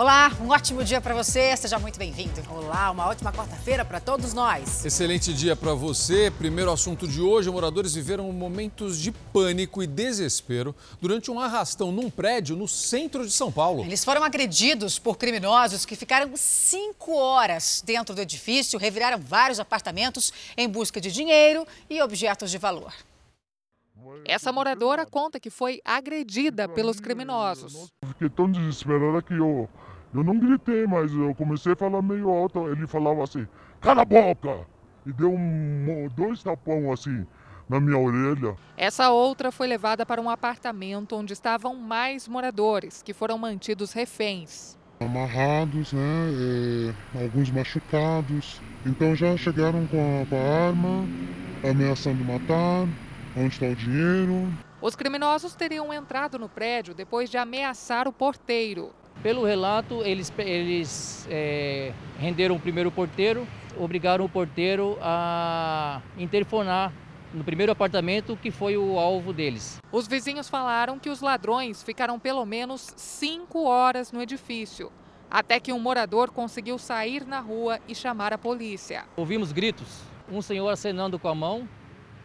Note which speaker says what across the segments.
Speaker 1: Olá, um ótimo dia para você, seja muito bem-vindo. Olá, uma ótima quarta-feira para todos nós.
Speaker 2: Excelente dia para você. Primeiro assunto de hoje: moradores viveram momentos de pânico e desespero durante um arrastão num prédio no centro de São Paulo.
Speaker 1: Eles foram agredidos por criminosos que ficaram cinco horas dentro do edifício, reviraram vários apartamentos em busca de dinheiro e objetos de valor.
Speaker 3: Essa moradora conta que foi agredida pelos criminosos.
Speaker 4: Fiquei tão desesperada que eu, eu não gritei, mas eu comecei a falar meio alto. Ele falava assim: cala a boca! E deu um, dois tapão assim na minha orelha.
Speaker 3: Essa outra foi levada para um apartamento onde estavam mais moradores, que foram mantidos reféns.
Speaker 4: Amarrados, né? É, alguns machucados. Então já chegaram com a, com a arma, ameaçando matar. Onde está o dinheiro?
Speaker 3: Os criminosos teriam entrado no prédio depois de ameaçar o porteiro.
Speaker 5: Pelo relato, eles, eles é, renderam o primeiro porteiro, obrigaram o porteiro a interfonar no primeiro apartamento que foi o alvo deles.
Speaker 3: Os vizinhos falaram que os ladrões ficaram pelo menos cinco horas no edifício, até que um morador conseguiu sair na rua e chamar a polícia.
Speaker 5: Ouvimos gritos, um senhor acenando com a mão,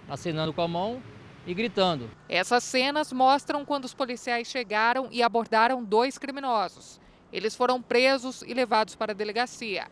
Speaker 5: acenando com a mão e gritando.
Speaker 3: Essas cenas mostram quando os policiais chegaram e abordaram dois criminosos. Eles foram presos e levados para a delegacia.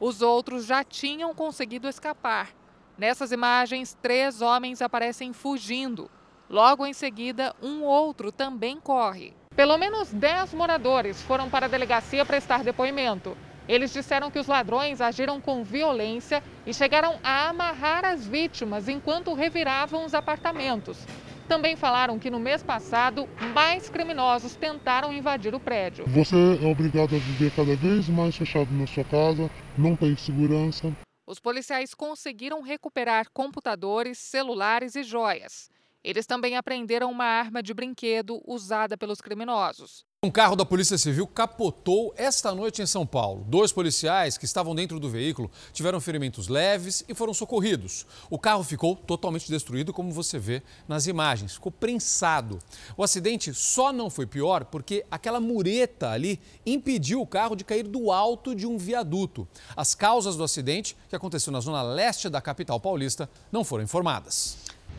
Speaker 3: Os outros já tinham conseguido escapar. Nessas imagens, três homens aparecem fugindo. Logo em seguida, um outro também corre. Pelo menos dez moradores foram para a delegacia prestar depoimento. Eles disseram que os ladrões agiram com violência e chegaram a amarrar as vítimas enquanto reviravam os apartamentos. Também falaram que no mês passado, mais criminosos tentaram invadir o prédio.
Speaker 4: Você é obrigado a viver cada vez mais fechado na sua casa, não tem segurança.
Speaker 3: Os policiais conseguiram recuperar computadores, celulares e joias. Eles também apreenderam uma arma de brinquedo usada pelos criminosos.
Speaker 2: Um carro da Polícia Civil capotou esta noite em São Paulo. Dois policiais que estavam dentro do veículo tiveram ferimentos leves e foram socorridos. O carro ficou totalmente destruído, como você vê nas imagens. Ficou prensado. O acidente só não foi pior porque aquela mureta ali impediu o carro de cair do alto de um viaduto. As causas do acidente, que aconteceu na zona leste da capital paulista, não foram informadas.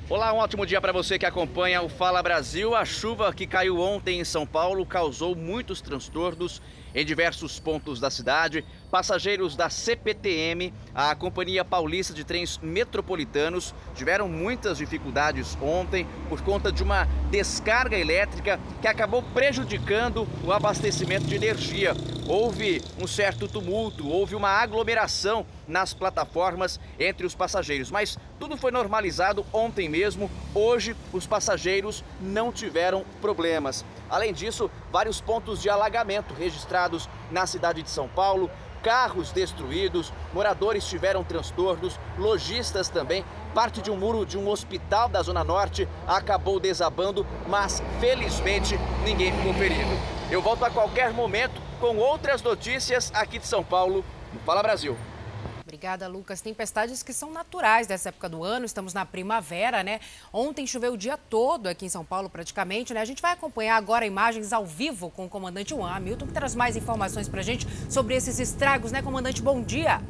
Speaker 6: Olá, um ótimo dia para você que acompanha o Fala Brasil. A chuva que caiu ontem em São Paulo causou muitos transtornos em diversos pontos da cidade. Passageiros da CPTM, a Companhia Paulista de Trens Metropolitanos, tiveram muitas dificuldades ontem por conta de uma descarga elétrica que acabou prejudicando o abastecimento de energia. Houve um certo tumulto, houve uma aglomeração nas plataformas entre os passageiros, mas tudo foi normalizado ontem mesmo. Hoje, os passageiros não tiveram problemas. Além disso, vários pontos de alagamento registrados na cidade de São Paulo, carros destruídos, moradores tiveram transtornos, lojistas também. Parte de um muro de um hospital da Zona Norte acabou desabando, mas felizmente ninguém ficou ferido. Eu volto a qualquer momento com outras notícias aqui de São Paulo Fala Brasil.
Speaker 1: Obrigada, Lucas. Tempestades que são naturais dessa época do ano, estamos na primavera, né? Ontem choveu o dia todo aqui em São Paulo, praticamente, né? A gente vai acompanhar agora imagens ao vivo com o comandante Juan Hamilton, que traz mais informações pra gente sobre esses estragos, né, comandante? Bom dia.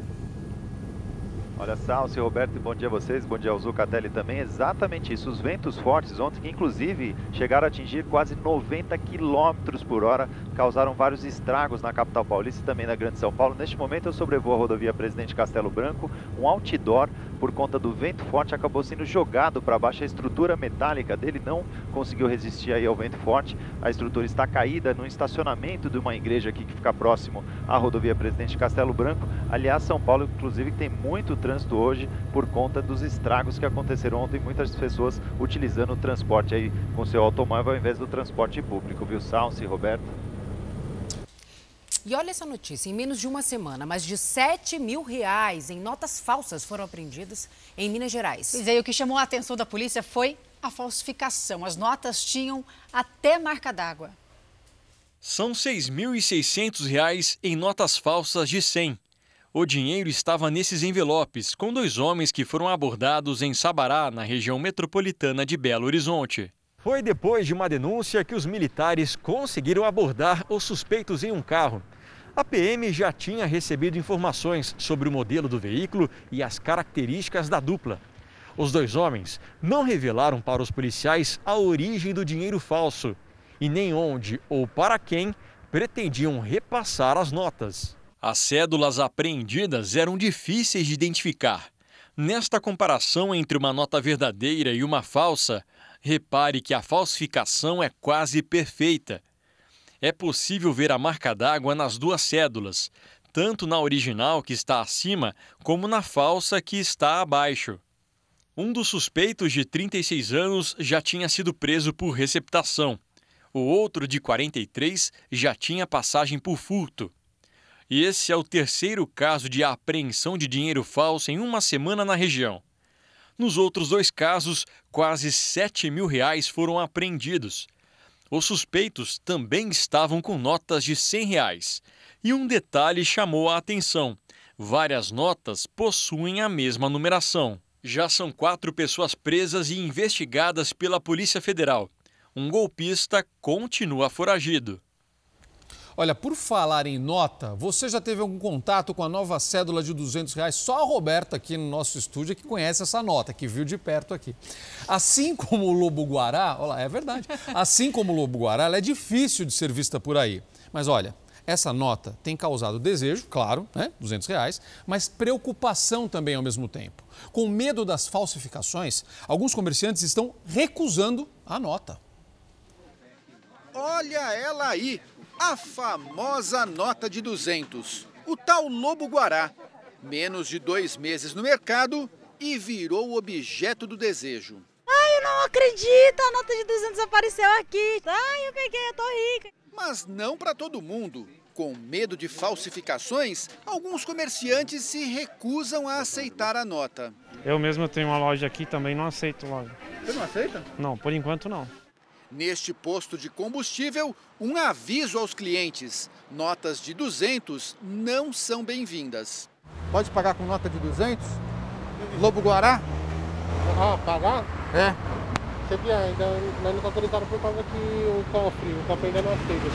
Speaker 7: Olha, Salce, Roberto, bom dia a vocês, bom dia ao Zucatelli também. Exatamente isso, os ventos fortes ontem, que inclusive chegaram a atingir quase 90 km por hora, causaram vários estragos na capital paulista e também na Grande São Paulo. Neste momento eu sobrevoo a rodovia Presidente Castelo Branco, um outdoor por conta do vento forte acabou sendo jogado para baixo. A estrutura metálica dele não conseguiu resistir aí ao vento forte. A estrutura está caída no estacionamento de uma igreja aqui que fica próximo à rodovia Presidente Castelo Branco. Aliás, São Paulo, inclusive, tem muito trânsito hoje por conta dos estragos que aconteceram ontem. Muitas pessoas utilizando o transporte aí com seu automóvel ao invés do transporte público, viu, Salsi, Roberto?
Speaker 1: E olha essa notícia: em menos de uma semana, mais de 7 mil reais em notas falsas foram apreendidas em Minas Gerais.
Speaker 8: Pois é, o que chamou a atenção da polícia foi a falsificação. As notas tinham até marca d'água.
Speaker 9: São R$ 6.600 em notas falsas de 100. O dinheiro estava nesses envelopes, com dois homens que foram abordados em Sabará, na região metropolitana de Belo Horizonte.
Speaker 10: Foi depois de uma denúncia que os militares conseguiram abordar os suspeitos em um carro.
Speaker 9: A PM já tinha recebido informações sobre o modelo do veículo e as características da dupla. Os dois homens não revelaram para os policiais a origem do dinheiro falso e nem onde ou para quem pretendiam repassar as notas. As cédulas apreendidas eram difíceis de identificar. Nesta comparação entre uma nota verdadeira e uma falsa, repare que a falsificação é quase perfeita. É possível ver a marca d'água nas duas cédulas, tanto na original, que está acima, como na falsa, que está abaixo. Um dos suspeitos, de 36 anos, já tinha sido preso por receptação. O outro, de 43, já tinha passagem por furto. E esse é o terceiro caso de apreensão de dinheiro falso em uma semana na região. Nos outros dois casos, quase 7 mil reais foram apreendidos. Os suspeitos também estavam com notas de 100 reais. E um detalhe chamou a atenção: várias notas possuem a mesma numeração. Já são quatro pessoas presas e investigadas pela Polícia Federal. Um golpista continua foragido.
Speaker 2: Olha, por falar em nota, você já teve algum contato com a nova cédula de 200 reais? Só a Roberta aqui no nosso estúdio é que conhece essa nota, que viu de perto aqui. Assim como o Lobo Guará, olha é verdade. Assim como o Lobo Guará, ela é difícil de ser vista por aí. Mas olha, essa nota tem causado desejo, claro, né, 200 reais, mas preocupação também ao mesmo tempo. Com medo das falsificações, alguns comerciantes estão recusando a nota.
Speaker 10: Olha ela aí, a famosa nota de 200, o tal Lobo Guará. Menos de dois meses no mercado e virou objeto do desejo.
Speaker 11: Ai, eu não acredito, a nota de 200 apareceu aqui. Ai, eu peguei, eu tô rica.
Speaker 10: Mas não para todo mundo. Com medo de falsificações, alguns comerciantes se recusam a aceitar a nota.
Speaker 12: Eu mesmo tenho uma loja aqui também não aceito loja.
Speaker 10: Você não aceita?
Speaker 12: Não, por enquanto não.
Speaker 10: Neste posto de combustível, um aviso aos clientes: notas de 200 não são bem-vindas.
Speaker 13: Pode pagar com nota de 200? Lobo Guará?
Speaker 14: Ah, pagar?
Speaker 13: É.
Speaker 14: Você ainda não está autorizado por causa que o cofre, o cofre ainda não aceita.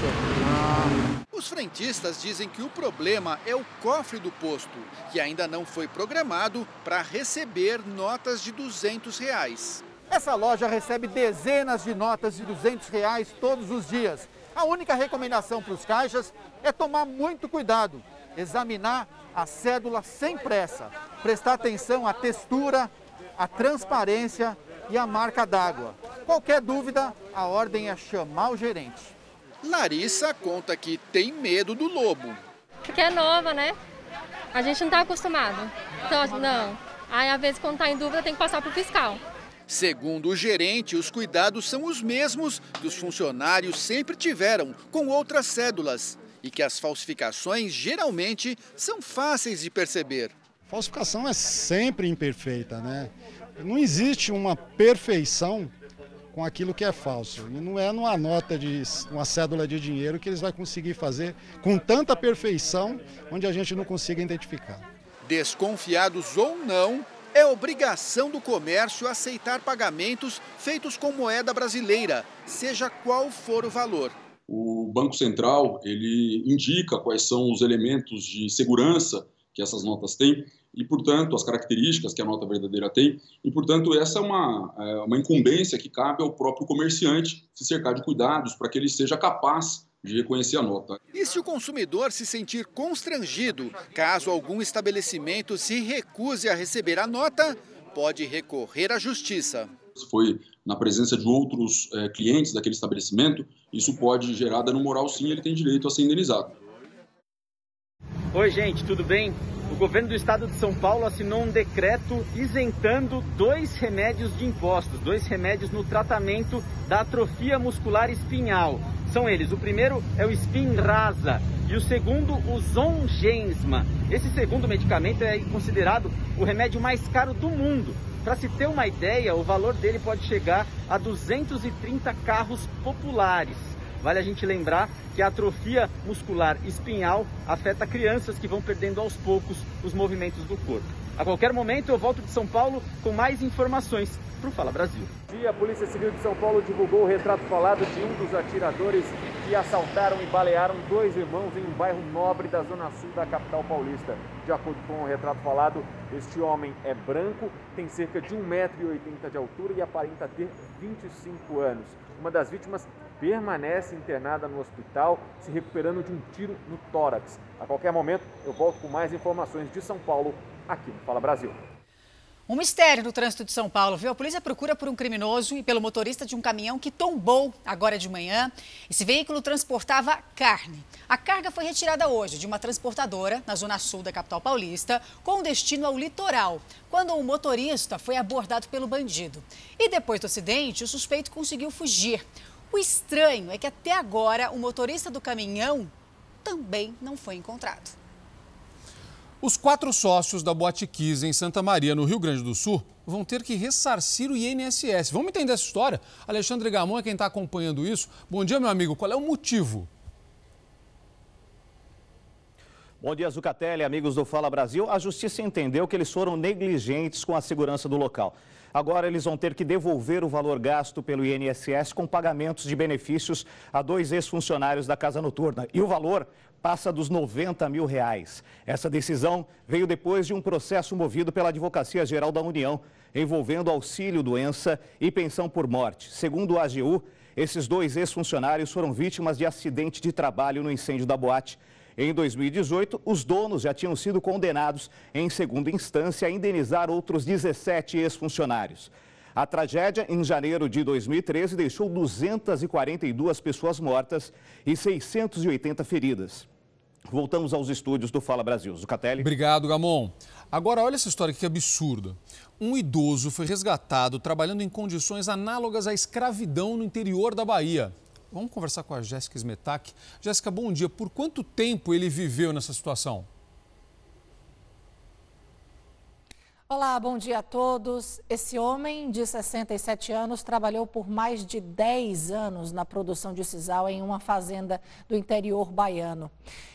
Speaker 14: Ah.
Speaker 10: Os frentistas dizem que o problema é o cofre do posto, que ainda não foi programado para receber notas de 200 reais.
Speaker 13: Essa loja recebe dezenas de notas de 200 reais todos os dias. A única recomendação para os caixas é tomar muito cuidado, examinar a cédula sem pressa, prestar atenção à textura, à transparência e à marca d'água. Qualquer dúvida, a ordem é chamar o gerente.
Speaker 10: Larissa conta que tem medo do lobo.
Speaker 15: Porque é nova, né? A gente não está acostumado. Então, não. Aí, às vezes, quando está em dúvida, tem que passar para o fiscal.
Speaker 10: Segundo o gerente, os cuidados são os mesmos que os funcionários sempre tiveram com outras cédulas e que as falsificações geralmente são fáceis de perceber.
Speaker 16: Falsificação é sempre imperfeita, né? Não existe uma perfeição com aquilo que é falso. E não é numa nota de uma cédula de dinheiro que eles vão conseguir fazer com tanta perfeição onde a gente não consiga identificar.
Speaker 10: Desconfiados ou não, é obrigação do comércio aceitar pagamentos feitos com moeda brasileira, seja qual for o valor.
Speaker 17: O Banco Central ele indica quais são os elementos de segurança que essas notas têm e, portanto, as características que a nota verdadeira tem. E, portanto, essa é uma, é uma incumbência que cabe ao próprio comerciante se cercar de cuidados para que ele seja capaz de reconhecer a nota.
Speaker 10: E se o consumidor se sentir constrangido caso algum estabelecimento se recuse a receber a nota, pode recorrer à justiça.
Speaker 17: Se foi na presença de outros é, clientes daquele estabelecimento, isso pode gerar dano moral sim, ele tem direito a ser indenizado.
Speaker 6: Oi, gente, tudo bem? O governo do estado de São Paulo assinou um decreto isentando dois remédios de impostos, dois remédios no tratamento da atrofia muscular espinhal. São eles, o primeiro é o Spinraza e o segundo o Zongensma. Esse segundo medicamento é considerado o remédio mais caro do mundo. Para se ter uma ideia, o valor dele pode chegar a 230 carros populares. Vale a gente lembrar que a atrofia muscular espinhal afeta crianças que vão perdendo aos poucos os movimentos do corpo.
Speaker 18: A qualquer momento eu volto de São Paulo com mais informações para o Fala Brasil.
Speaker 19: A Polícia Civil de São Paulo divulgou o retrato falado de um dos atiradores que assaltaram e balearam dois irmãos em um bairro nobre da zona sul da capital paulista. De acordo com o retrato falado, este homem é branco, tem cerca de 1,80m de altura e aparenta ter 25 anos. Uma das vítimas permanece internada no hospital, se recuperando de um tiro no tórax. A qualquer momento, eu volto com mais informações de São Paulo aqui no Fala Brasil.
Speaker 8: Um mistério no trânsito de São Paulo, viu? A polícia procura por um criminoso e pelo motorista de um caminhão que tombou agora de manhã. Esse veículo transportava carne. A carga foi retirada hoje de uma transportadora na zona sul da capital paulista, com destino ao litoral, quando o motorista foi abordado pelo bandido. E depois do acidente, o suspeito conseguiu fugir. O estranho é que até agora o motorista do caminhão também não foi encontrado.
Speaker 2: Os quatro sócios da Boate Kiss em Santa Maria, no Rio Grande do Sul, vão ter que ressarcir o INSS. Vamos entender essa história? Alexandre Gamon é quem está acompanhando isso. Bom dia, meu amigo. Qual é o motivo?
Speaker 20: Bom dia, Zucatelli, amigos do Fala Brasil. A justiça entendeu que eles foram negligentes com a segurança do local. Agora eles vão ter que devolver o valor gasto pelo INSS com pagamentos de benefícios a dois ex-funcionários da Casa Noturna. E o valor passa dos 90 mil reais. Essa decisão veio depois de um processo movido pela Advocacia Geral da União, envolvendo auxílio-doença e pensão por morte. Segundo o AGU, esses dois ex-funcionários foram vítimas de acidente de trabalho no incêndio da boate. Em 2018, os donos já tinham sido condenados em segunda instância a indenizar outros 17 ex-funcionários. A tragédia, em janeiro de 2013, deixou 242 pessoas mortas e 680 feridas. Voltamos aos estúdios do Fala Brasil. Zucatelli.
Speaker 2: Obrigado, Gamon. Agora, olha essa história que absurda. Um idoso foi resgatado trabalhando em condições análogas à escravidão no interior da Bahia. Vamos conversar com a Jéssica Smetak. Jéssica, bom dia. Por quanto tempo ele viveu nessa situação?
Speaker 21: Olá, bom dia a todos. Esse homem de 67 anos trabalhou por mais de 10 anos na produção de sisal em uma fazenda do interior baiano.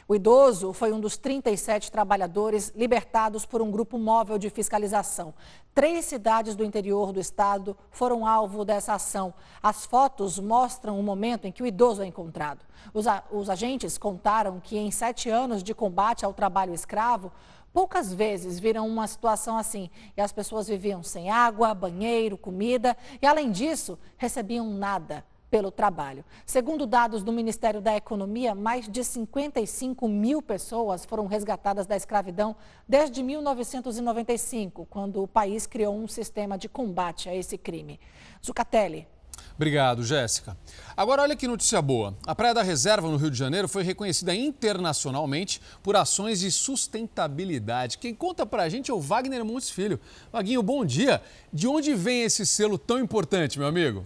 Speaker 21: O idoso foi um dos 37 trabalhadores libertados por um grupo móvel de fiscalização. Três cidades do interior do estado foram alvo dessa ação. As fotos mostram o momento em que o idoso é encontrado. Os, os agentes contaram que em sete anos de combate ao trabalho escravo, Poucas vezes viram uma situação assim e as pessoas viviam sem água, banheiro, comida e, além disso, recebiam nada pelo trabalho. Segundo dados do Ministério da Economia, mais de 55 mil pessoas foram resgatadas da escravidão desde 1995, quando o país criou um sistema de combate a esse crime. Zucatelli.
Speaker 2: Obrigado, Jéssica. Agora, olha que notícia boa. A Praia da Reserva, no Rio de Janeiro, foi reconhecida internacionalmente por ações de sustentabilidade. Quem conta pra gente é o Wagner Montes Filho. Vaguinho, bom dia. De onde vem esse selo tão importante, meu amigo?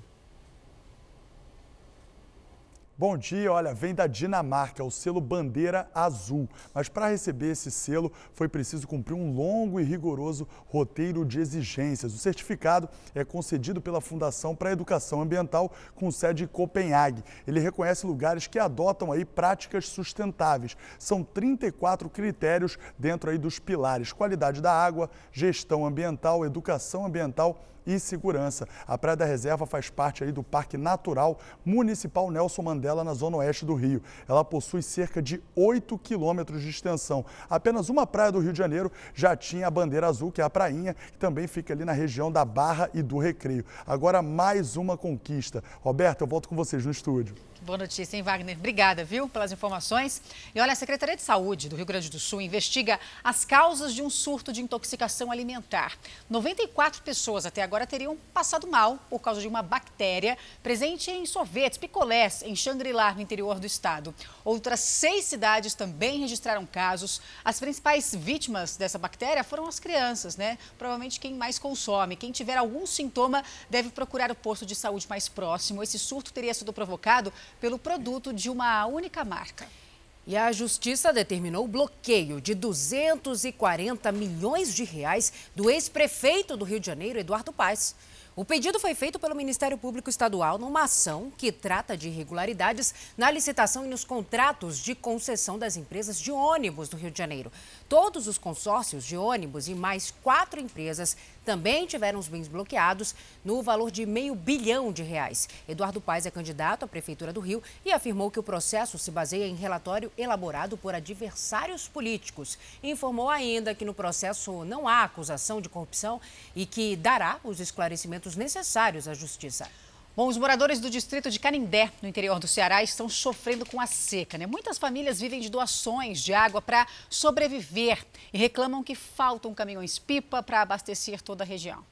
Speaker 22: Bom dia, olha, vem da Dinamarca, o selo Bandeira Azul. Mas para receber esse selo foi preciso cumprir um longo e rigoroso roteiro de exigências. O certificado é concedido pela Fundação para a Educação Ambiental com sede em Copenhague. Ele reconhece lugares que adotam aí práticas sustentáveis. São 34 critérios dentro aí dos pilares: qualidade da água, gestão ambiental, educação ambiental e segurança. A Praia da Reserva faz parte aí do Parque Natural Municipal Nelson Mandela, na zona oeste do Rio. Ela possui cerca de 8 quilômetros de extensão. Apenas uma praia do Rio de Janeiro já tinha a bandeira azul, que é a prainha, que também fica ali na região da Barra e do Recreio. Agora mais uma conquista. Roberto, eu volto com vocês no estúdio.
Speaker 8: Boa notícia, hein, Wagner? Obrigada, viu, pelas informações. E olha, a Secretaria de Saúde do Rio Grande do Sul investiga as causas de um surto de intoxicação alimentar. 94 pessoas até agora teriam passado mal por causa de uma bactéria presente em sorvetes, picolés, em Xangri-Lá, no interior do estado. Outras seis cidades também registraram casos. As principais vítimas dessa bactéria foram as crianças, né? Provavelmente quem mais consome. Quem tiver algum sintoma deve procurar o posto de saúde mais próximo. Esse surto teria sido provocado pelo produto de uma única marca.
Speaker 1: E a Justiça determinou o bloqueio de 240 milhões de reais do ex-prefeito do Rio de Janeiro, Eduardo Paes. O pedido foi feito pelo Ministério Público Estadual numa ação que trata de irregularidades na licitação e nos contratos de concessão das empresas de ônibus do Rio de Janeiro. Todos os consórcios de ônibus e mais quatro empresas também tiveram os bens bloqueados no valor de meio bilhão de reais. Eduardo Paes é candidato à Prefeitura do Rio e afirmou que o processo se baseia em relatório elaborado por adversários políticos. Informou ainda que no processo não há acusação de corrupção e que dará os esclarecimentos necessários à Justiça.
Speaker 23: Bom, os moradores do distrito de Canindé, no interior do Ceará, estão sofrendo com a seca. Né? Muitas famílias vivem de doações de água para sobreviver e reclamam que faltam caminhões-pipa para abastecer toda a região.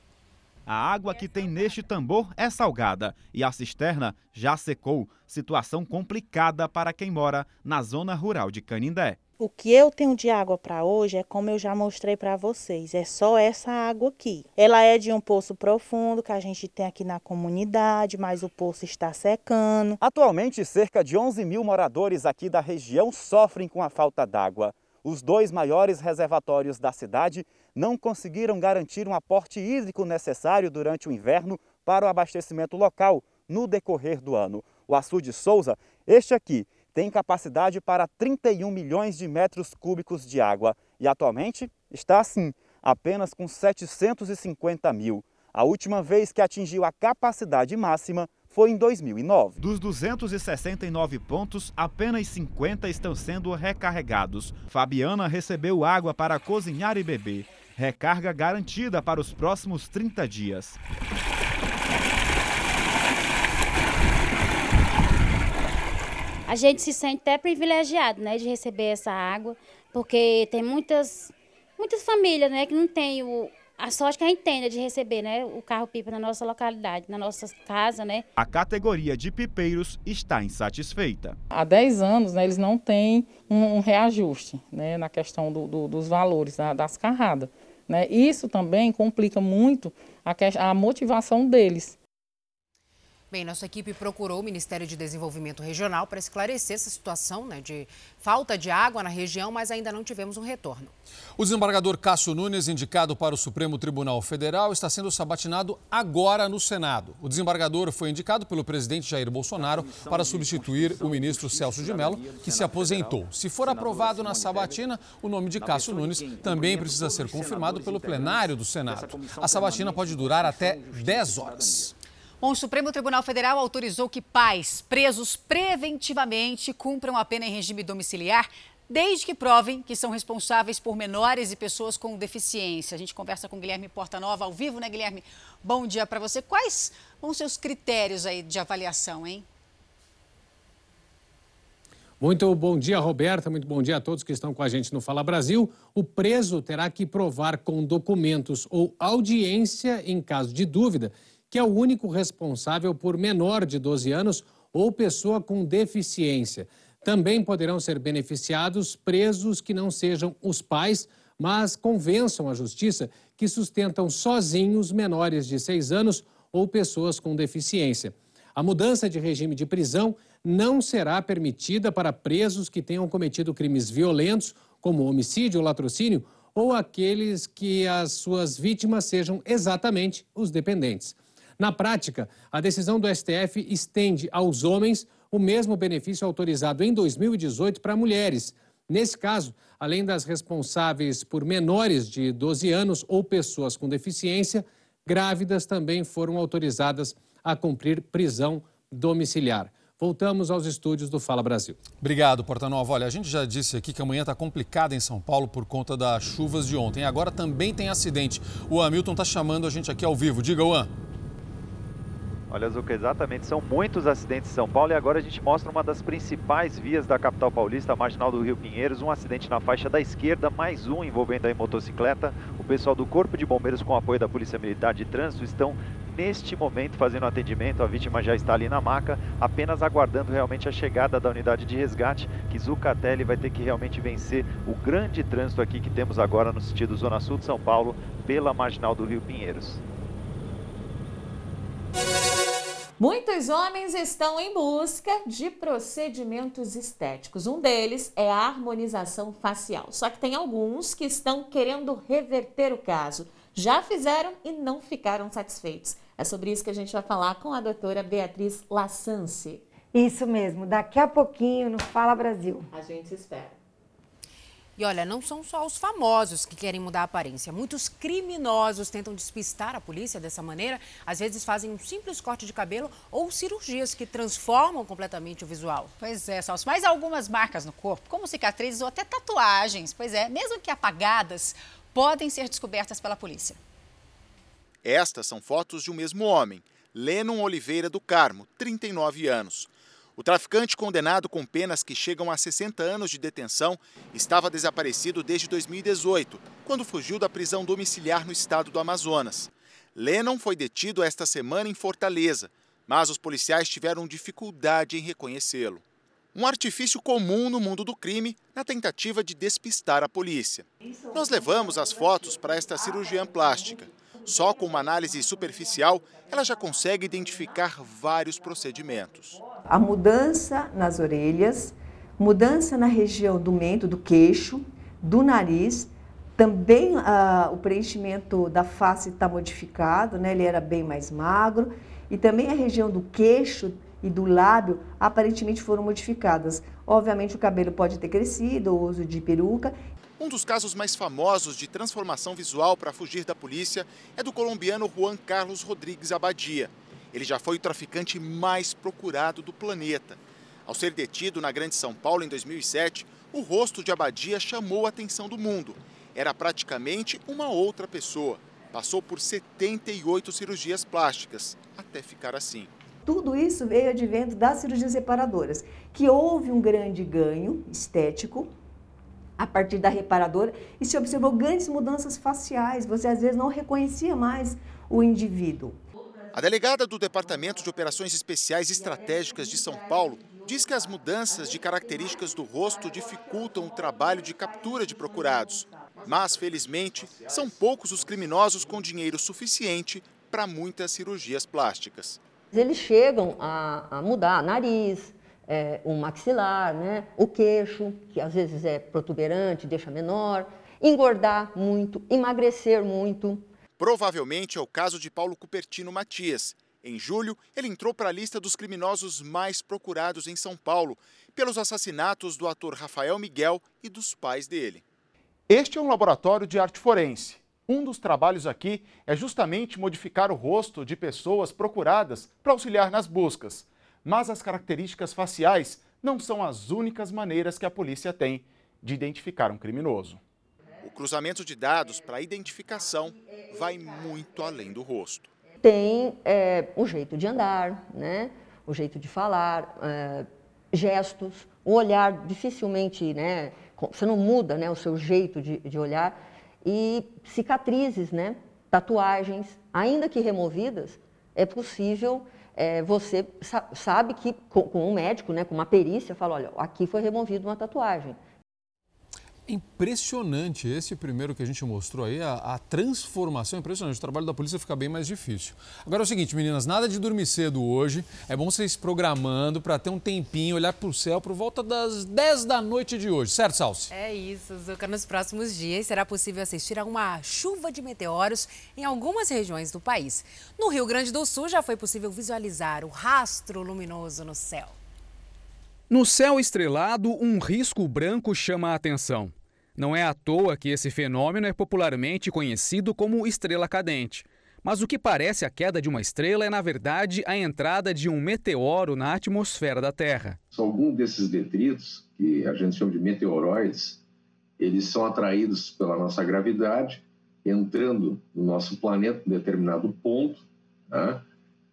Speaker 24: A água que tem neste tambor é salgada e a cisterna já secou. Situação complicada para quem mora na zona rural de Canindé.
Speaker 25: O que eu tenho de água para hoje é como eu já mostrei para vocês, é só essa água aqui. Ela é de um poço profundo que a gente tem aqui na comunidade, mas o poço está secando.
Speaker 24: Atualmente, cerca de 11 mil moradores aqui da região sofrem com a falta d'água. Os dois maiores reservatórios da cidade não conseguiram garantir um aporte hídrico necessário durante o inverno para o abastecimento local no decorrer do ano. O açude Souza, este aqui, tem capacidade para 31 milhões de metros cúbicos de água e atualmente está assim, apenas com 750 mil. A última vez que atingiu a capacidade máxima foi em 2009. Dos 269 pontos, apenas 50 estão sendo recarregados. Fabiana recebeu água para cozinhar e beber. Recarga garantida para os próximos 30 dias.
Speaker 26: A gente se sente até privilegiado, né, de receber essa água, porque tem muitas, muitas famílias, né, que não tem o, a sorte que a gente tem né, de receber, né, o carro-pipa na nossa localidade, na nossa casa, né.
Speaker 24: A categoria de pipeiros está insatisfeita.
Speaker 27: Há 10 anos, né, eles não têm um, um reajuste, né, na questão do, do, dos valores da, das carradas, né. Isso também complica muito a, a motivação deles,
Speaker 1: Bem, nossa equipe procurou o Ministério de Desenvolvimento Regional para esclarecer essa situação né, de falta de água na região, mas ainda não tivemos um retorno.
Speaker 2: O desembargador Cássio Nunes, indicado para o Supremo Tribunal Federal, está sendo sabatinado agora no Senado. O desembargador foi indicado pelo presidente Jair Bolsonaro para substituir o ministro Celso de Mello, que se aposentou. Se for aprovado na sabatina, o nome de Cássio Nunes também precisa ser confirmado pelo plenário do Senado. A sabatina pode durar até 10 horas.
Speaker 23: Bom, o Supremo Tribunal Federal autorizou que pais presos preventivamente cumpram a pena em regime domiciliar, desde que provem que são responsáveis por menores e pessoas com deficiência. A gente conversa com Guilherme Portanova ao vivo, né, Guilherme? Bom dia para você. Quais vão ser os critérios aí de avaliação, hein?
Speaker 28: Muito bom dia, Roberta. Muito bom dia a todos que estão com a gente no Fala Brasil. O preso terá que provar com documentos ou audiência, em caso de dúvida, que é o único responsável por menor de 12 anos ou pessoa com deficiência. Também poderão ser beneficiados presos que não sejam os pais, mas convençam a justiça que sustentam sozinhos menores de 6 anos ou pessoas com deficiência. A mudança de regime de prisão não será permitida para presos que tenham cometido crimes violentos, como homicídio ou latrocínio, ou aqueles que as suas vítimas sejam exatamente os dependentes. Na prática, a decisão do STF estende aos homens o mesmo benefício autorizado em 2018 para mulheres. Nesse caso, além das responsáveis por menores de 12 anos ou pessoas com deficiência, grávidas também foram autorizadas a cumprir prisão domiciliar. Voltamos aos estúdios do Fala Brasil.
Speaker 2: Obrigado, Portanova. Olha, a gente já disse aqui que amanhã está complicada em São Paulo por conta das chuvas de ontem. Agora também tem acidente. O Hamilton está chamando a gente aqui ao vivo. Diga, Juan.
Speaker 7: Olha, Zuca, exatamente. São muitos acidentes em São Paulo e agora a gente mostra uma das principais vias da capital paulista, a marginal do Rio Pinheiros. Um acidente na faixa da esquerda, mais um envolvendo a motocicleta. O pessoal do Corpo de Bombeiros, com apoio da Polícia Militar de Trânsito, estão neste momento fazendo atendimento. A vítima já está ali na maca, apenas aguardando realmente a chegada da unidade de resgate, que Zucatelli vai ter que realmente vencer o grande trânsito aqui que temos agora no sentido Zona Sul de São Paulo, pela marginal do Rio Pinheiros.
Speaker 29: Muitos homens estão em busca de procedimentos estéticos. Um deles é a harmonização facial. Só que tem alguns que estão querendo reverter o caso. Já fizeram e não ficaram satisfeitos. É sobre isso que a gente vai falar com a doutora Beatriz Lassance.
Speaker 30: Isso mesmo, daqui a pouquinho no Fala Brasil.
Speaker 29: A gente espera.
Speaker 1: E olha, não são só os famosos que querem mudar a aparência. Muitos criminosos tentam despistar a polícia dessa maneira. Às vezes fazem um simples corte de cabelo ou cirurgias que transformam completamente o visual.
Speaker 8: Pois é, Salso. Mas algumas marcas no corpo, como cicatrizes ou até tatuagens, pois é, mesmo que apagadas, podem ser descobertas pela polícia.
Speaker 31: Estas são fotos de um mesmo homem, Lennon Oliveira do Carmo, 39 anos. O traficante, condenado com penas que chegam a 60 anos de detenção, estava desaparecido desde 2018, quando fugiu da prisão domiciliar no estado do Amazonas. Lennon foi detido esta semana em Fortaleza, mas os policiais tiveram dificuldade em reconhecê-lo. Um artifício comum no mundo do crime na tentativa de despistar a polícia. Nós levamos as fotos para esta cirurgiã plástica. Só com uma análise superficial, ela já consegue identificar vários procedimentos.
Speaker 32: A mudança nas orelhas, mudança na região do mento, do queixo, do nariz, também ah, o preenchimento da face está modificado, né? ele era bem mais magro, e também a região do queixo e do lábio aparentemente foram modificadas. Obviamente o cabelo pode ter crescido, o uso de peruca,
Speaker 31: um dos casos mais famosos de transformação visual para fugir da polícia é do colombiano Juan Carlos Rodrigues Abadia. Ele já foi o traficante mais procurado do planeta. Ao ser detido na Grande São Paulo em 2007, o rosto de Abadia chamou a atenção do mundo. Era praticamente uma outra pessoa. Passou por 78 cirurgias plásticas, até ficar assim.
Speaker 32: Tudo isso veio advento das cirurgias reparadoras, que houve um grande ganho estético, a partir da reparadora e se observou grandes mudanças faciais. Você às vezes não reconhecia mais o indivíduo.
Speaker 31: A delegada do Departamento de Operações Especiais Estratégicas de São Paulo diz que as mudanças de características do rosto dificultam o trabalho de captura de procurados. Mas, felizmente, são poucos os criminosos com dinheiro suficiente para muitas cirurgias plásticas.
Speaker 32: Eles chegam a, a mudar nariz, é, o maxilar, né? o queixo, que às vezes é protuberante, deixa menor, engordar muito, emagrecer muito.
Speaker 31: Provavelmente é o caso de Paulo Cupertino Matias. Em julho, ele entrou para a lista dos criminosos mais procurados em São Paulo, pelos assassinatos do ator Rafael Miguel e dos pais dele. Este é um laboratório de arte forense. Um dos trabalhos aqui é justamente modificar o rosto de pessoas procuradas para auxiliar nas buscas. Mas as características faciais não são as únicas maneiras que a polícia tem de identificar um criminoso. O cruzamento de dados para identificação vai muito além do rosto.
Speaker 32: Tem é, o jeito de andar, né? o jeito de falar, é, gestos, o olhar dificilmente, né? você não muda né? o seu jeito de, de olhar, e cicatrizes, né? tatuagens, ainda que removidas, é possível é, você sabe que com, um médico, né, com uma perícia, fala, olha, aqui foi removida uma tatuagem.
Speaker 2: Impressionante esse primeiro que a gente mostrou aí, a, a, transformação impressionante. O trabalho da polícia fica bem mais difícil. Agora é o seguinte, meninas, nada de dormir cedo hoje. É bom vocês programando para ter um tempinho, olhar para o céu por volta das 10 da noite de hoje, certo, Salsi?
Speaker 1: É isso, Zuca. Nos próximos dias será possível assistir a uma chuva de meteoros em algumas regiões do país. No Rio Grande do Sul já foi possível visualizar o rastro luminoso no céu.
Speaker 33: No céu estrelado, um risco branco chama a atenção. Não é à toa que esse fenômeno é popularmente conhecido como estrela cadente. Mas o que parece a queda de uma estrela é, na verdade, a entrada de um meteoro na atmosfera da Terra.
Speaker 34: Alguns desses detritos, que a gente chama de meteoroides, eles são atraídos pela nossa gravidade, entrando no nosso planeta em determinado ponto né,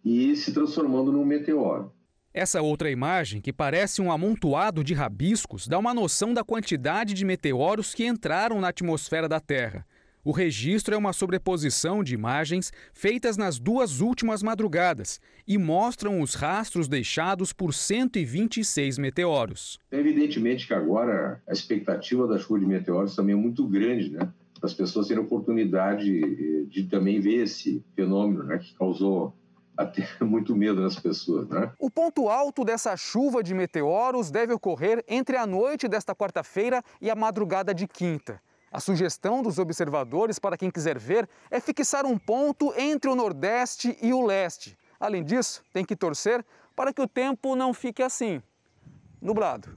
Speaker 34: e se transformando num meteoro.
Speaker 33: Essa outra imagem, que parece um amontoado de rabiscos, dá uma noção da quantidade de meteoros que entraram na atmosfera da Terra. O registro é uma sobreposição de imagens feitas nas duas últimas madrugadas e mostram os rastros deixados por 126 meteoros.
Speaker 34: Evidentemente que agora a expectativa da chuva de meteoros também é muito grande, né? As pessoas terem oportunidade de, de também ver esse fenômeno né? que causou até muito medo nas pessoas, né?
Speaker 33: O ponto alto dessa chuva de meteoros deve ocorrer entre a noite desta quarta-feira e a madrugada de quinta. A sugestão dos observadores para quem quiser ver é fixar um ponto entre o Nordeste e o Leste. Além disso, tem que torcer para que o tempo não fique assim, nublado.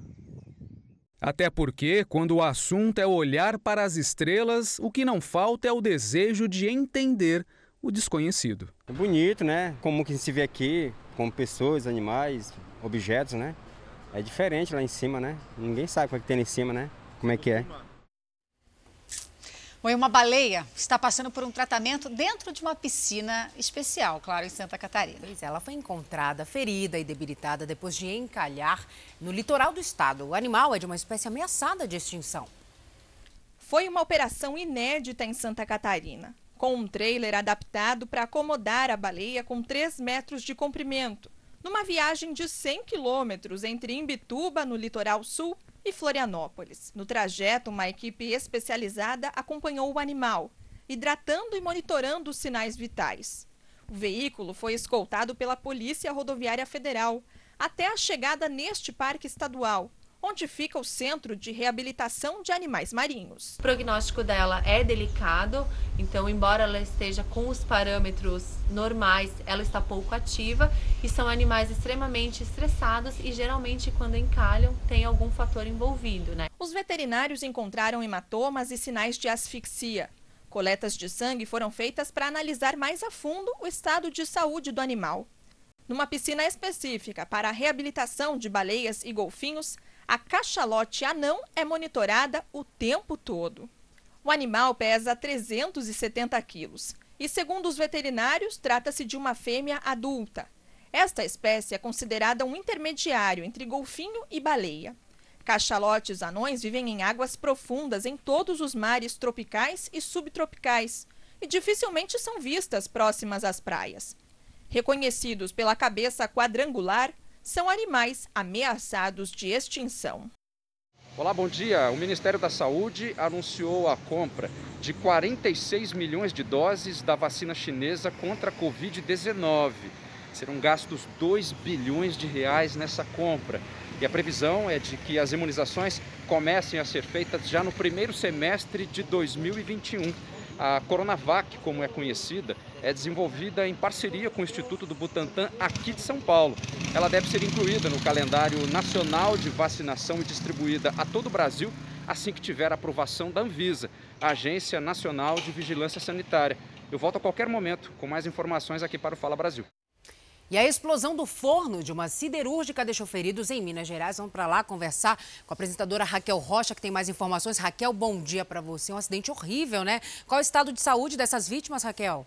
Speaker 35: Até porque, quando o assunto é olhar para as estrelas, o que não falta é o desejo de entender o desconhecido.
Speaker 36: É bonito, né? Como que se vê aqui, como pessoas, animais, objetos, né? É diferente lá em cima, né? Ninguém sabe o que, é que tem lá em cima, né? Como é que é.
Speaker 37: Bom, uma baleia está passando por um tratamento dentro de uma piscina especial, claro, em Santa Catarina.
Speaker 1: Pois é, ela foi encontrada ferida e debilitada depois de encalhar no litoral do estado. O animal é de uma espécie ameaçada de extinção.
Speaker 38: Foi uma operação inédita em Santa Catarina com um trailer adaptado para acomodar a baleia com 3 metros de comprimento, numa viagem de 100 quilômetros entre Imbituba, no litoral sul, e Florianópolis. No trajeto, uma equipe especializada acompanhou o animal, hidratando e monitorando os sinais vitais. O veículo foi escoltado pela Polícia Rodoviária Federal até a chegada neste parque estadual, onde fica o Centro de Reabilitação de Animais Marinhos.
Speaker 29: O prognóstico dela é delicado, então, embora ela esteja com os parâmetros normais, ela está pouco ativa e são animais extremamente estressados e geralmente, quando encalham, tem algum fator envolvido. Né?
Speaker 38: Os veterinários encontraram hematomas e sinais de asfixia. Coletas de sangue foram feitas para analisar mais a fundo o estado de saúde do animal. Numa piscina específica para a reabilitação de baleias e golfinhos, a cachalote anão é monitorada o tempo todo. O animal pesa 370 quilos e, segundo os veterinários, trata-se de uma fêmea adulta. Esta espécie é considerada um intermediário entre golfinho e baleia. Cachalotes anões vivem em águas profundas em todos os mares tropicais e subtropicais e dificilmente são vistas próximas às praias. Reconhecidos pela cabeça quadrangular, são animais ameaçados de extinção.
Speaker 6: Olá, bom dia. O Ministério da Saúde anunciou a compra de 46 milhões de doses da vacina chinesa contra a Covid-19. Serão gastos 2 bilhões de reais nessa compra. E a previsão é de que as imunizações comecem a ser feitas já no primeiro semestre de 2021. A Coronavac, como é conhecida, é desenvolvida em parceria com o Instituto do Butantan aqui de São Paulo. Ela deve ser incluída no calendário nacional de vacinação e distribuída a todo o Brasil assim que tiver aprovação da Anvisa, a Agência Nacional de Vigilância Sanitária. Eu volto a qualquer momento com mais informações aqui para o Fala Brasil.
Speaker 1: E a explosão do forno de uma siderúrgica deixou feridos em Minas Gerais. Vamos para lá conversar com a apresentadora Raquel Rocha, que tem mais informações. Raquel, bom dia para você. Um acidente horrível, né? Qual é o estado de saúde dessas vítimas, Raquel?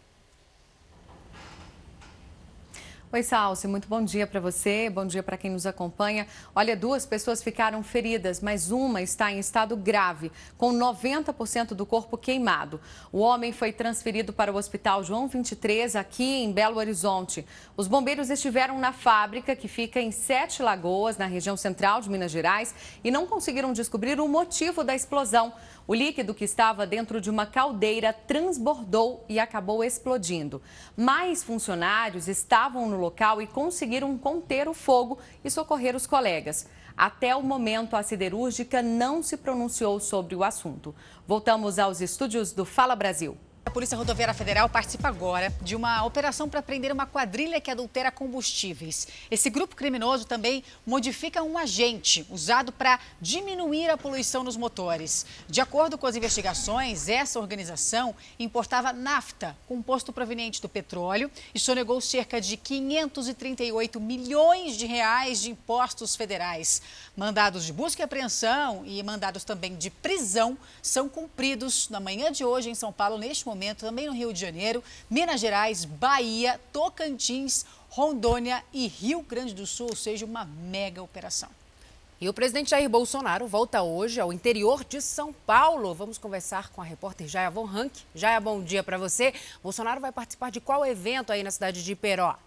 Speaker 39: Oi, Salsi, muito bom dia para você, bom dia para quem nos acompanha. Olha, duas pessoas ficaram feridas, mas uma está em estado grave, com 90% do corpo queimado. O homem foi transferido para o Hospital João 23, aqui em Belo Horizonte. Os bombeiros estiveram na fábrica, que fica em Sete Lagoas, na região central de Minas Gerais, e não conseguiram descobrir o motivo da explosão. O líquido que estava dentro de uma caldeira transbordou e acabou explodindo. Mais funcionários estavam no local e conseguiram conter o fogo e socorrer os colegas. Até o momento, a siderúrgica não se pronunciou sobre o assunto. Voltamos aos estúdios do Fala Brasil.
Speaker 37: A Polícia Rodoviária Federal participa agora de uma operação para prender uma quadrilha que adultera combustíveis. Esse grupo criminoso também modifica um agente usado para diminuir a poluição nos motores. De acordo com as investigações, essa organização importava nafta, composto proveniente do petróleo, e sonegou cerca de 538 milhões de reais de impostos federais. Mandados de busca e apreensão e mandados também de prisão são cumpridos na manhã de hoje em São Paulo, neste momento momento também no Rio de Janeiro, Minas Gerais, Bahia, Tocantins, Rondônia e Rio Grande do Sul, ou seja, uma mega operação.
Speaker 1: E o presidente Jair Bolsonaro volta hoje ao interior de São Paulo. Vamos conversar com a repórter Jaya Von Rank. Jaya, bom dia para você. Bolsonaro vai participar de qual evento aí na cidade de Iperó?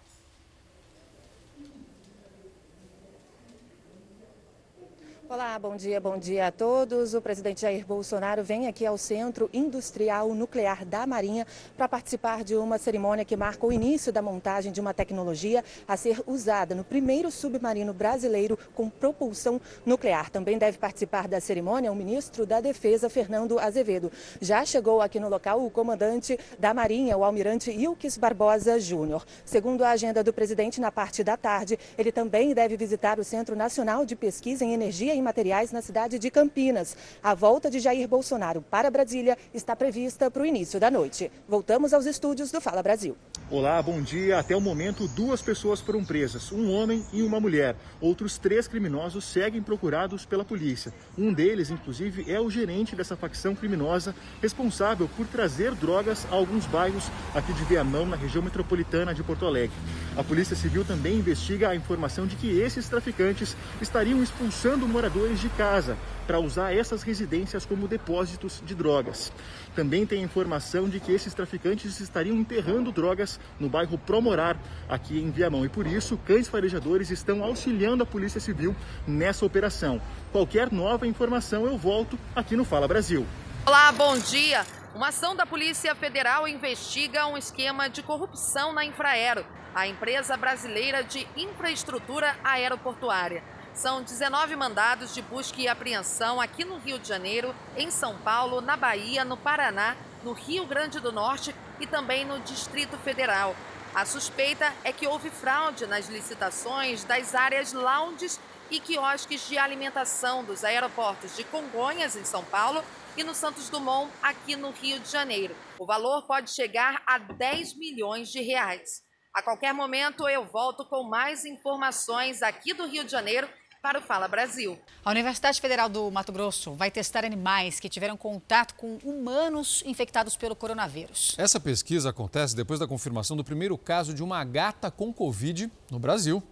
Speaker 40: Olá, bom dia, bom dia a todos. O presidente Jair Bolsonaro vem aqui ao Centro Industrial Nuclear da Marinha para participar de uma cerimônia que marca o início da montagem de uma tecnologia a ser usada no primeiro submarino brasileiro com propulsão nuclear. Também deve participar da cerimônia o ministro da Defesa, Fernando Azevedo. Já chegou aqui no local o comandante da Marinha, o almirante Ilques Barbosa Júnior. Segundo a agenda do presidente, na parte da tarde, ele também deve visitar o Centro Nacional de Pesquisa em Energia
Speaker 41: em materiais na cidade de Campinas. A volta de Jair Bolsonaro para Brasília está prevista para o início da noite. Voltamos aos estúdios do Fala Brasil.
Speaker 24: Olá, bom dia. Até o momento, duas pessoas foram presas, um homem e uma mulher. Outros três criminosos seguem procurados pela polícia. Um deles, inclusive, é o gerente dessa facção criminosa responsável por trazer drogas a alguns bairros aqui de Viamão, na região metropolitana de Porto Alegre. A Polícia Civil também investiga a informação de que esses traficantes estariam expulsando moradores de casa para usar essas residências como depósitos de drogas. Também tem informação de que esses traficantes estariam enterrando drogas no bairro Promorar, aqui em Viamão. E por isso, cães farejadores estão auxiliando a Polícia Civil nessa operação. Qualquer nova informação eu volto aqui no Fala Brasil.
Speaker 42: Olá, bom dia. Uma ação da Polícia Federal investiga um esquema de corrupção na Infraero, a empresa brasileira de infraestrutura aeroportuária. São 19 mandados de busca e apreensão aqui no Rio de Janeiro, em São Paulo, na Bahia, no Paraná, no Rio Grande do Norte e também no Distrito Federal. A suspeita é que houve fraude nas licitações das áreas lounges e quiosques de alimentação dos aeroportos de Congonhas, em São Paulo, e no Santos Dumont, aqui no Rio de Janeiro. O valor pode chegar a 10 milhões de reais. A qualquer momento eu volto com mais informações aqui do Rio de Janeiro para o Fala Brasil.
Speaker 1: A Universidade Federal do Mato Grosso vai testar animais que tiveram contato com humanos infectados pelo coronavírus.
Speaker 2: Essa pesquisa acontece depois da confirmação do primeiro caso de uma gata com Covid no Brasil.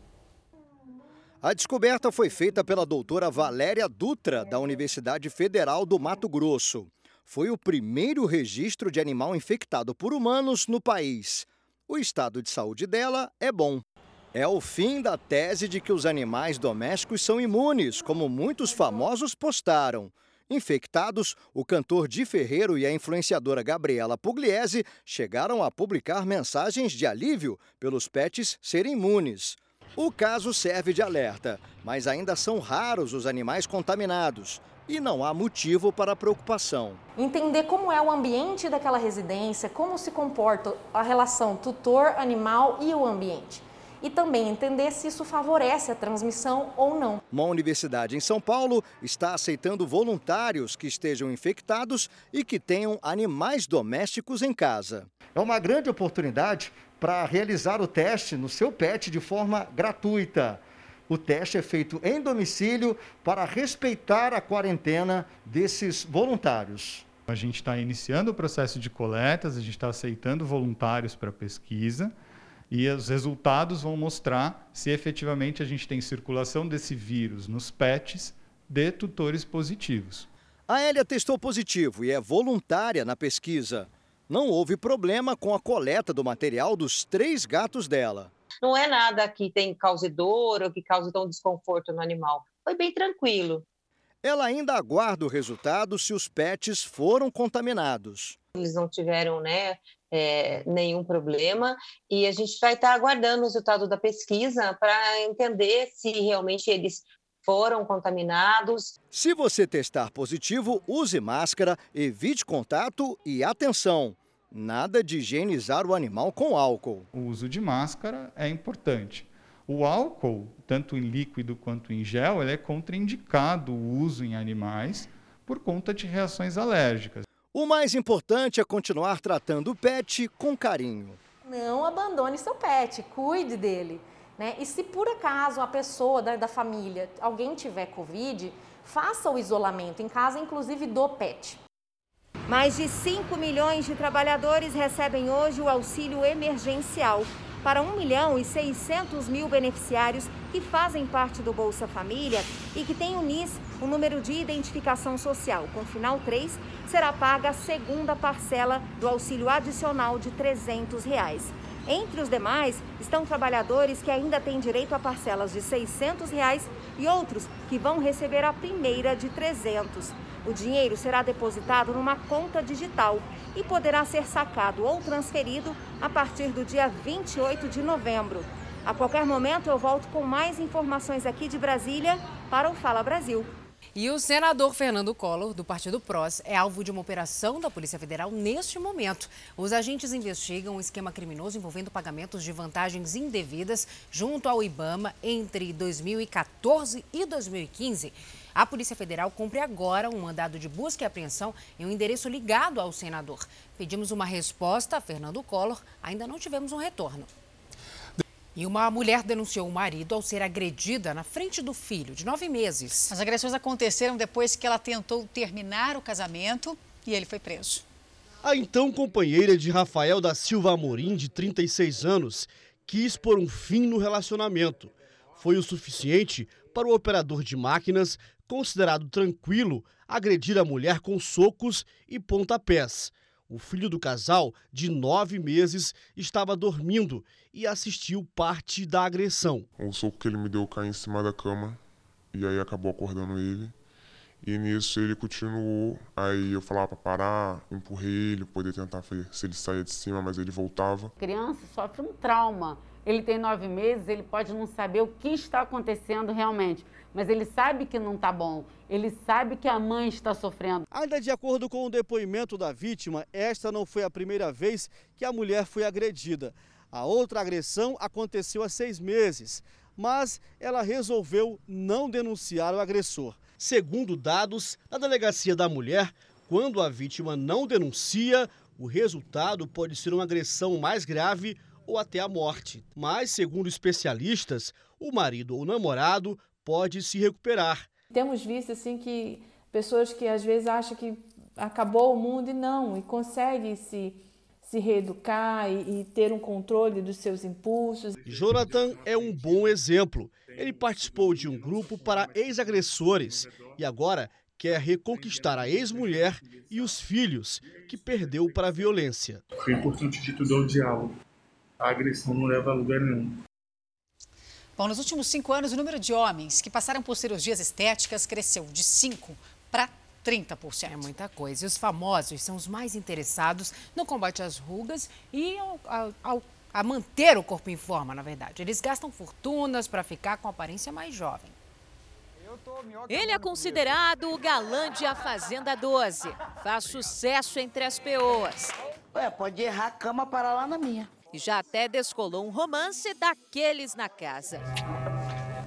Speaker 43: A descoberta foi feita pela doutora Valéria Dutra, da Universidade Federal do Mato Grosso. Foi o primeiro registro de animal infectado por humanos no país. O estado de saúde dela é bom. É o fim da tese de que os animais domésticos são imunes, como muitos famosos postaram. Infectados, o cantor Di Ferreiro e a influenciadora Gabriela Pugliese chegaram a publicar mensagens de alívio pelos pets serem imunes. O caso serve de alerta, mas ainda são raros os animais contaminados e não há motivo para preocupação.
Speaker 39: Entender como é o ambiente daquela residência, como se comporta a relação tutor-animal e o ambiente e também entender se isso favorece a transmissão ou não.
Speaker 43: Uma universidade em São Paulo está aceitando voluntários que estejam infectados e que tenham animais domésticos em casa.
Speaker 44: É uma grande oportunidade para realizar o teste no seu pet de forma gratuita. O teste é feito em domicílio para respeitar a quarentena desses voluntários.
Speaker 45: A gente está iniciando o processo de coletas, a gente está aceitando voluntários para pesquisa e os resultados vão mostrar se efetivamente a gente tem circulação desse vírus nos pets de tutores positivos.
Speaker 43: A Hélia testou positivo e é voluntária na pesquisa. Não houve problema com a coleta do material dos três gatos dela.
Speaker 46: Não é nada que tem cause dor ou que cause tão desconforto no animal. Foi bem tranquilo.
Speaker 43: Ela ainda aguarda o resultado se os pets foram contaminados.
Speaker 46: Eles não tiveram né, é, nenhum problema e a gente vai estar aguardando o resultado da pesquisa para entender se realmente eles foram contaminados.
Speaker 43: Se você testar positivo, use máscara, evite contato e atenção. Nada de higienizar o animal com álcool.
Speaker 45: O uso de máscara é importante. O álcool, tanto em líquido quanto em gel, ele é contraindicado o uso em animais por conta de reações alérgicas.
Speaker 43: O mais importante é continuar tratando o pet com carinho.
Speaker 39: Não abandone seu pet, cuide dele. Né? E se por acaso a pessoa da, da família, alguém tiver Covid, faça o isolamento em casa, inclusive do pet.
Speaker 40: Mais de 5 milhões de trabalhadores recebem hoje o auxílio emergencial. Para 1 milhão e 600 mil beneficiários que fazem parte do Bolsa Família e que têm o NIS, o número de identificação social, com final 3, será paga a segunda parcela do auxílio adicional de 300 reais. Entre os demais estão trabalhadores que ainda têm direito a parcelas de 600 reais e outros que vão receber a primeira de R$ 300. O dinheiro será depositado numa conta digital e poderá ser sacado ou transferido a partir do dia 28 de novembro. A qualquer momento eu volto com mais informações aqui de Brasília para o Fala Brasil.
Speaker 1: E o senador Fernando Collor, do Partido PROS, é alvo de uma operação da Polícia Federal neste momento. Os agentes investigam um esquema criminoso envolvendo pagamentos de vantagens indevidas junto ao IBAMA entre 2014 e 2015. A Polícia Federal cumpre agora um mandado de busca e apreensão em um endereço ligado ao senador. Pedimos uma resposta a Fernando Collor, ainda não tivemos um retorno. E uma mulher denunciou o marido ao ser agredida na frente do filho, de nove meses.
Speaker 8: As agressões aconteceram depois que ela tentou terminar o casamento e ele foi preso.
Speaker 24: A então companheira de Rafael da Silva Amorim, de 36 anos, quis pôr um fim no relacionamento. Foi o suficiente para o operador de máquinas, considerado tranquilo, agredir a mulher com socos e pontapés. O filho do casal, de nove meses, estava dormindo e assistiu parte da agressão.
Speaker 47: O soco que ele me deu caiu em cima da cama e aí acabou acordando ele. E nisso ele continuou. Aí eu falava para parar, empurrei ele, poder tentar ver se ele saía de cima, mas ele voltava.
Speaker 48: A criança sofre um trauma. Ele tem nove meses, ele pode não saber o que está acontecendo realmente mas ele sabe que não está bom, ele sabe que a mãe está sofrendo.
Speaker 24: Ainda de acordo com o depoimento da vítima, esta não foi a primeira vez que a mulher foi agredida. A outra agressão aconteceu há seis meses, mas ela resolveu não denunciar o agressor. Segundo dados da Delegacia da Mulher, quando a vítima não denuncia, o resultado pode ser uma agressão mais grave ou até a morte. Mas, segundo especialistas, o marido ou namorado pode se recuperar.
Speaker 49: Temos visto assim que pessoas que às vezes acham que acabou o mundo e não, e conseguem se se reeducar e, e, ter um controle dos seus impulsos.
Speaker 24: Jonathan é um bom exemplo. Ele participou de um grupo para ex-agressores e agora quer reconquistar a ex-mulher e os filhos que perdeu para a violência.
Speaker 50: O importante de tudo é o diálogo. A agressão não leva a lugar nenhum.
Speaker 8: Bom, nos últimos cinco anos, o número de homens que passaram por cirurgias estéticas cresceu de 5 para 30%.
Speaker 1: É muita coisa. E os famosos são os mais interessados no combate às rugas e ao, ao, a manter o corpo em forma, na verdade. Eles gastam fortunas para ficar com aparência mais jovem.
Speaker 39: Ele é considerado o galã de A Fazenda 12. Faz sucesso entre as peoas.
Speaker 51: Ué, pode errar a cama para lá na minha
Speaker 39: e já até descolou um romance daqueles na casa.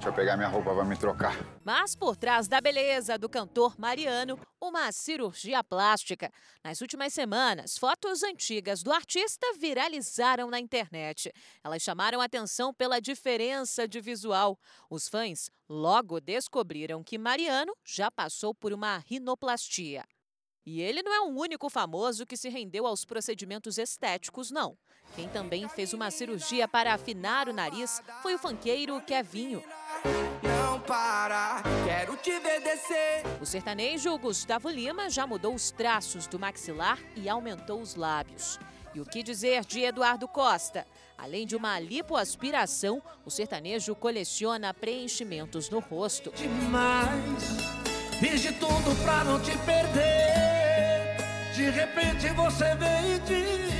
Speaker 52: Deixa eu pegar minha roupa para me trocar.
Speaker 39: Mas por trás da beleza do cantor Mariano, uma cirurgia plástica. Nas últimas semanas, fotos antigas do artista viralizaram na internet. Elas chamaram atenção pela diferença de visual. Os fãs logo descobriram que Mariano já passou por uma rinoplastia. E ele não é o único famoso que se rendeu aos procedimentos estéticos, não. Quem também fez uma cirurgia para afinar o nariz foi o fanqueiro Kevinho. Não para, quero te ver descer. O sertanejo Gustavo Lima já mudou os traços do maxilar e aumentou os lábios. E o que dizer de Eduardo Costa? Além de uma lipoaspiração, o sertanejo coleciona preenchimentos no rosto.
Speaker 53: Demais, fiz de tudo pra não te perder. De repente você veio e
Speaker 39: é,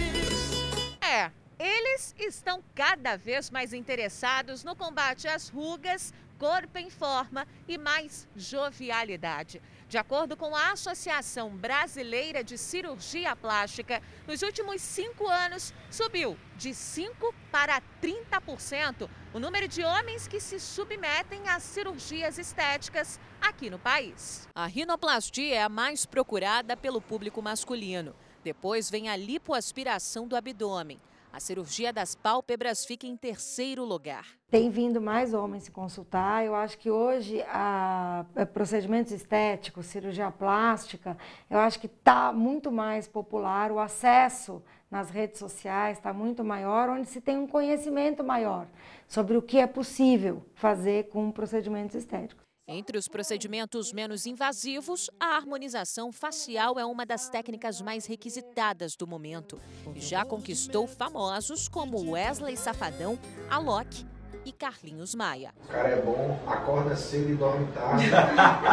Speaker 39: eles estão cada vez mais interessados no combate às rugas, corpo em forma e mais jovialidade. De acordo com a Associação Brasileira de Cirurgia Plástica, nos últimos cinco anos subiu de 5% para 30% o número de homens que se submetem a cirurgias estéticas aqui no país. A rinoplastia é a mais procurada pelo público masculino. Depois vem a lipoaspiração do abdômen. A cirurgia das pálpebras fica em terceiro lugar.
Speaker 30: Tem vindo mais homens se consultar. Eu acho que hoje a, a procedimentos estéticos, cirurgia plástica, eu acho que está muito mais popular. O acesso nas redes sociais está muito maior, onde se tem um conhecimento maior sobre o que é possível fazer com procedimentos estéticos.
Speaker 39: Entre os procedimentos menos invasivos, a harmonização facial é uma das técnicas mais requisitadas do momento e já conquistou famosos como Wesley Safadão, Alok e Carlinhos Maia.
Speaker 54: O cara é bom, acorda cedo e dorme tarde.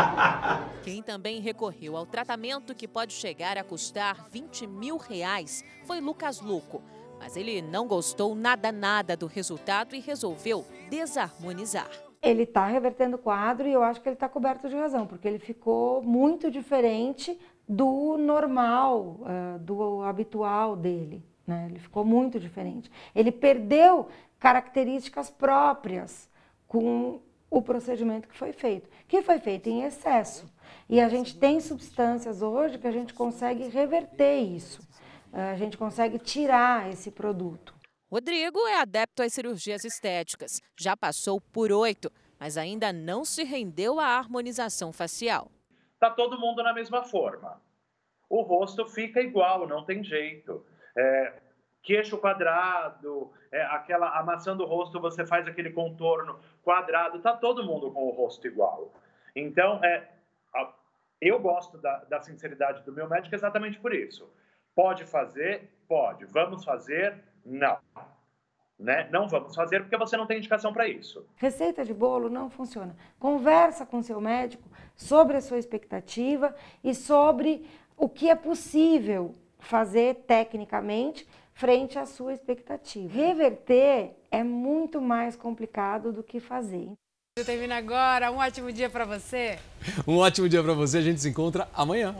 Speaker 39: Quem também recorreu ao tratamento que pode chegar a custar 20 mil reais foi Lucas Luco. Mas ele não gostou nada nada do resultado e resolveu desarmonizar.
Speaker 30: Ele está revertendo o quadro e eu acho que ele está coberto de razão, porque ele ficou muito diferente do normal, uh, do habitual dele. Né? Ele ficou muito diferente. Ele perdeu características próprias com o procedimento que foi feito, que foi feito em excesso. E a gente tem substâncias hoje que a gente consegue reverter isso, a gente consegue tirar esse produto.
Speaker 39: Rodrigo é adepto às cirurgias estéticas, já passou por oito, mas ainda não se rendeu à harmonização facial.
Speaker 55: Está todo mundo na mesma forma. O rosto fica igual, não tem jeito. É, queixo quadrado, é, aquela amassando o rosto, você faz aquele contorno quadrado, tá todo mundo com o rosto igual. Então, é, eu gosto da, da sinceridade do meu médico exatamente por isso. Pode fazer? Pode. Vamos fazer? Não. Né? Não vamos fazer porque você não tem indicação para isso.
Speaker 30: Receita de bolo não funciona. Conversa com seu médico sobre a sua expectativa e sobre o que é possível fazer tecnicamente frente à sua expectativa. Reverter é muito mais complicado do que fazer.
Speaker 1: Termina agora. Um ótimo dia para você.
Speaker 2: Um ótimo dia para você. A gente se encontra amanhã.